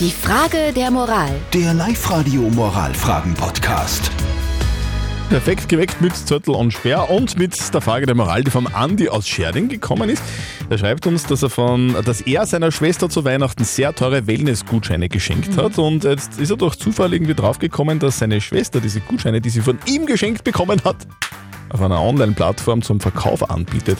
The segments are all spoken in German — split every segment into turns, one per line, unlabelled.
Die Frage der Moral.
Der Live-Radio Moralfragen-Podcast.
Perfekt geweckt mit Zettel und Sperr und mit der Frage der Moral, die vom Andi aus Scherding gekommen ist. Er schreibt uns, dass er, von, dass er seiner Schwester zu Weihnachten sehr teure Wellness-Gutscheine geschenkt hat und jetzt ist er durch Zufall irgendwie draufgekommen, dass seine Schwester diese Gutscheine, die sie von ihm geschenkt bekommen hat, auf einer Online-Plattform zum Verkauf anbietet.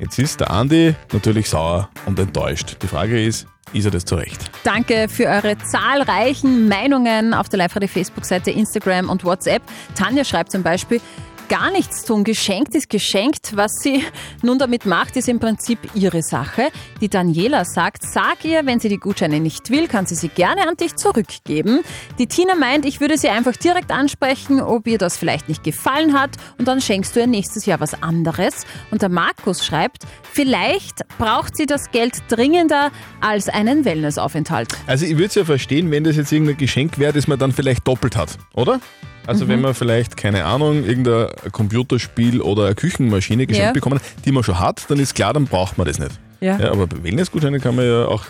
Jetzt ist der Andi natürlich sauer und enttäuscht. Die Frage ist, ist er das zurecht?
Danke für eure zahlreichen Meinungen auf der Live-Radio-Facebook-Seite, Instagram und WhatsApp. Tanja schreibt zum Beispiel, gar nichts tun. Geschenkt ist geschenkt. Was sie nun damit macht, ist im Prinzip ihre Sache. Die Daniela sagt, sag ihr, wenn sie die Gutscheine nicht will, kann sie sie gerne an dich zurückgeben. Die Tina meint, ich würde sie einfach direkt ansprechen, ob ihr das vielleicht nicht gefallen hat und dann schenkst du ihr nächstes Jahr was anderes. Und der Markus schreibt, vielleicht braucht sie das Geld dringender als einen Wellnessaufenthalt.
Also ich würde es ja verstehen, wenn das jetzt irgendein Geschenk wäre, das man dann vielleicht doppelt hat, oder? Also wenn man vielleicht, keine Ahnung, irgendein Computerspiel oder eine Küchenmaschine geschenkt
Ja.
bekommen die man schon hat, dann ist klar, dann braucht man das nicht.
Ja.
Ja, aber Wellnessgutscheine kann man ja auch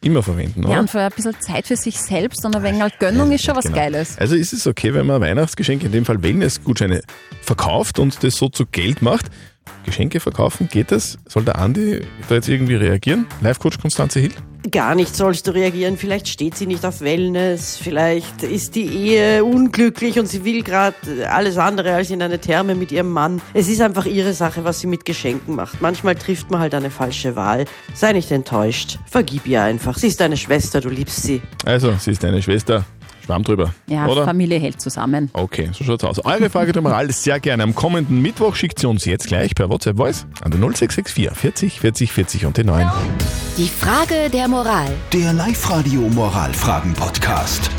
immer verwenden, oder?
Ja, und für ein bisschen Zeit für sich selbst und ein wenig halt Gönnung ist schon was
Genau.
Geiles.
Also ist es okay, wenn man ein Weihnachtsgeschenk, in dem Fall Wellnessgutscheine, verkauft und das so zu Geld macht? Geschenke verkaufen, geht das? Soll der Andi da jetzt irgendwie reagieren? Live-Coach Konstanze Hill?
Gar nicht sollst du reagieren. Vielleicht steht sie nicht auf Wellness, vielleicht ist die Ehe unglücklich und sie will gerade alles andere als in eine Therme mit ihrem Mann. Es ist einfach ihre Sache, was sie mit Geschenken macht. Manchmal trifft man halt eine falsche Wahl. Sei nicht enttäuscht. Vergib ihr einfach. Sie ist deine Schwester, du liebst sie.
Also, sie ist deine Schwester. Schwamm drüber.
Ja,
oder?
Familie hält zusammen.
Okay, so schaut's aus. Eure Frage der Moral sehr gerne. Am kommenden Mittwoch schickt sie uns jetzt gleich per WhatsApp Voice an der 0664 40 40 40 und die 9.
Die Frage der Moral.
Der Live-Radio Moralfragen-Podcast.